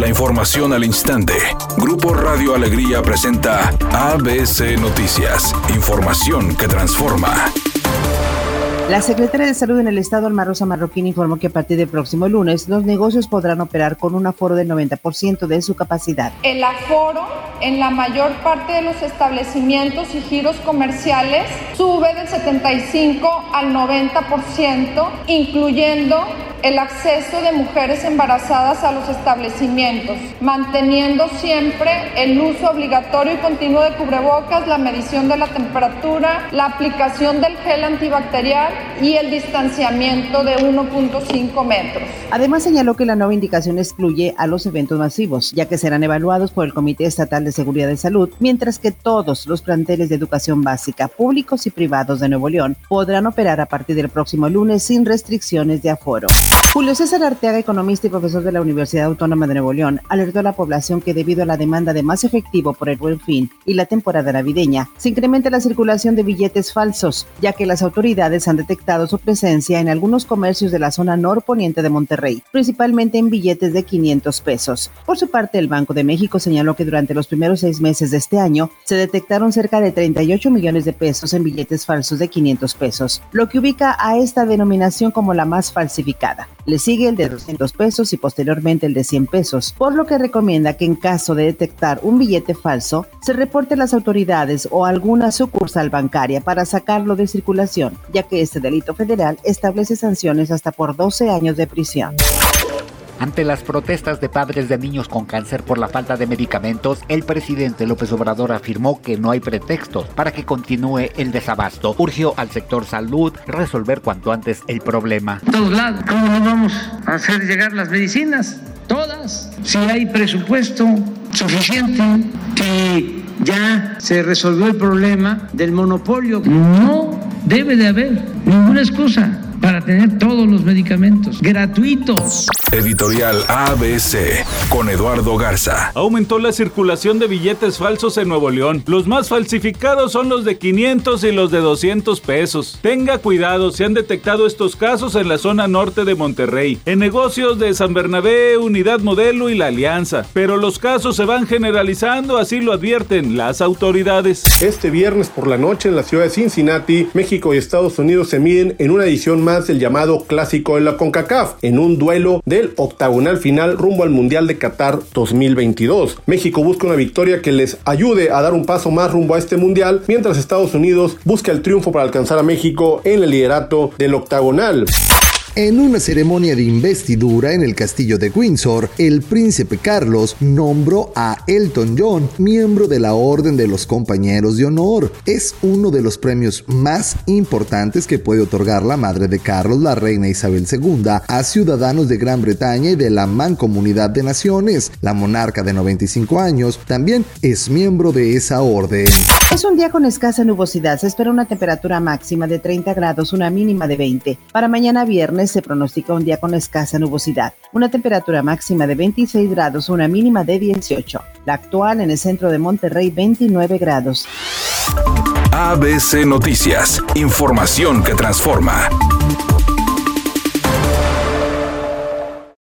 La información al instante. Grupo Radio Alegría presenta ABC Noticias. Información que transforma. La secretaria de Salud en el Estado, Alma Rosa Marroquín, informó que a partir del próximo lunes los negocios podrán operar con un aforo del 90% de su capacidad. El aforo en la mayor parte de los establecimientos y giros comerciales sube del 75 al 90%, incluyendo el acceso de mujeres embarazadas a los establecimientos, manteniendo siempre el uso obligatorio y continuo de cubrebocas, la medición de la temperatura, la aplicación del gel antibacterial y el distanciamiento de 1.5 metros. Además señaló que la nueva indicación excluye a los eventos masivos, ya que serán evaluados por el Comité Estatal de Seguridad de Salud, mientras que todos los planteles de educación básica, públicos y privados de Nuevo León, podrán operar a partir del próximo lunes sin restricciones de aforo. Julio César Arteaga, economista y profesor de la Universidad Autónoma de Nuevo León, alertó a la población que debido a la demanda de más efectivo por el buen fin y la temporada navideña, se incrementa la circulación de billetes falsos, ya que las autoridades han detectado su presencia en algunos comercios de la zona norponiente de Monterrey, principalmente en billetes de 500 pesos. Por su parte, el Banco de México señaló que durante los primeros seis meses de este año se detectaron cerca de 38 millones de pesos en billetes falsos de 500 pesos, lo que ubica a esta denominación como la más falsificada. Le sigue el de 200 pesos y posteriormente el de 100 pesos, por lo que recomienda que en caso de detectar un billete falso, se reporte a las autoridades o a alguna sucursal bancaria para sacarlo de circulación, ya que este delito federal establece sanciones hasta por 12 años de prisión. Ante las protestas de padres de niños con cáncer por la falta de medicamentos, el presidente López Obrador afirmó que no hay pretextos para que continúe el desabasto. Urgió al sector salud resolver cuanto antes el problema. Todos lados, ¿cómo no vamos a hacer llegar las medicinas? Todas. Si hay presupuesto suficiente, que ya se resolvió el problema del monopolio. No debe de haber ninguna excusa para tener todos los medicamentos gratuitos. Editorial ABC con Eduardo Garza. Aumentó la circulación de billetes falsos en Nuevo León. Los más falsificados son los de 500 y los de 200 pesos. Tenga cuidado, se han detectado estos casos en la zona norte de Monterrey, en negocios de San Bernabé, Unidad Modelo y La Alianza. Pero los casos se van generalizando, así lo advierten las autoridades. Este viernes por la noche en la ciudad de Cincinnati, México y Estados Unidos se miden en una edición más del llamado clásico de la CONCACAF, en un duelo de octagonal final rumbo al Mundial de Qatar 2022. México busca una victoria que les ayude a dar un paso más rumbo a este Mundial, mientras Estados Unidos busca el triunfo para alcanzar a México en el liderato del octagonal. En una ceremonia de investidura en el castillo de Windsor, el príncipe Carlos nombró a Elton John miembro de la Orden de los Compañeros de Honor. Es uno de los premios más importantes que puede otorgar la madre de Carlos, la reina Isabel II, a ciudadanos de Gran Bretaña y de la Mancomunidad de Naciones. La monarca de 95 años también es miembro de esa orden. Es un día con escasa nubosidad. Se espera una temperatura máxima de 30 grados, una mínima de 20. Para mañana se pronostica un día con escasa nubosidad, una temperatura máxima de 26 grados, una mínima de 18. La actual en el centro de Monterrey 29 grados. ABC Noticias, información que transforma.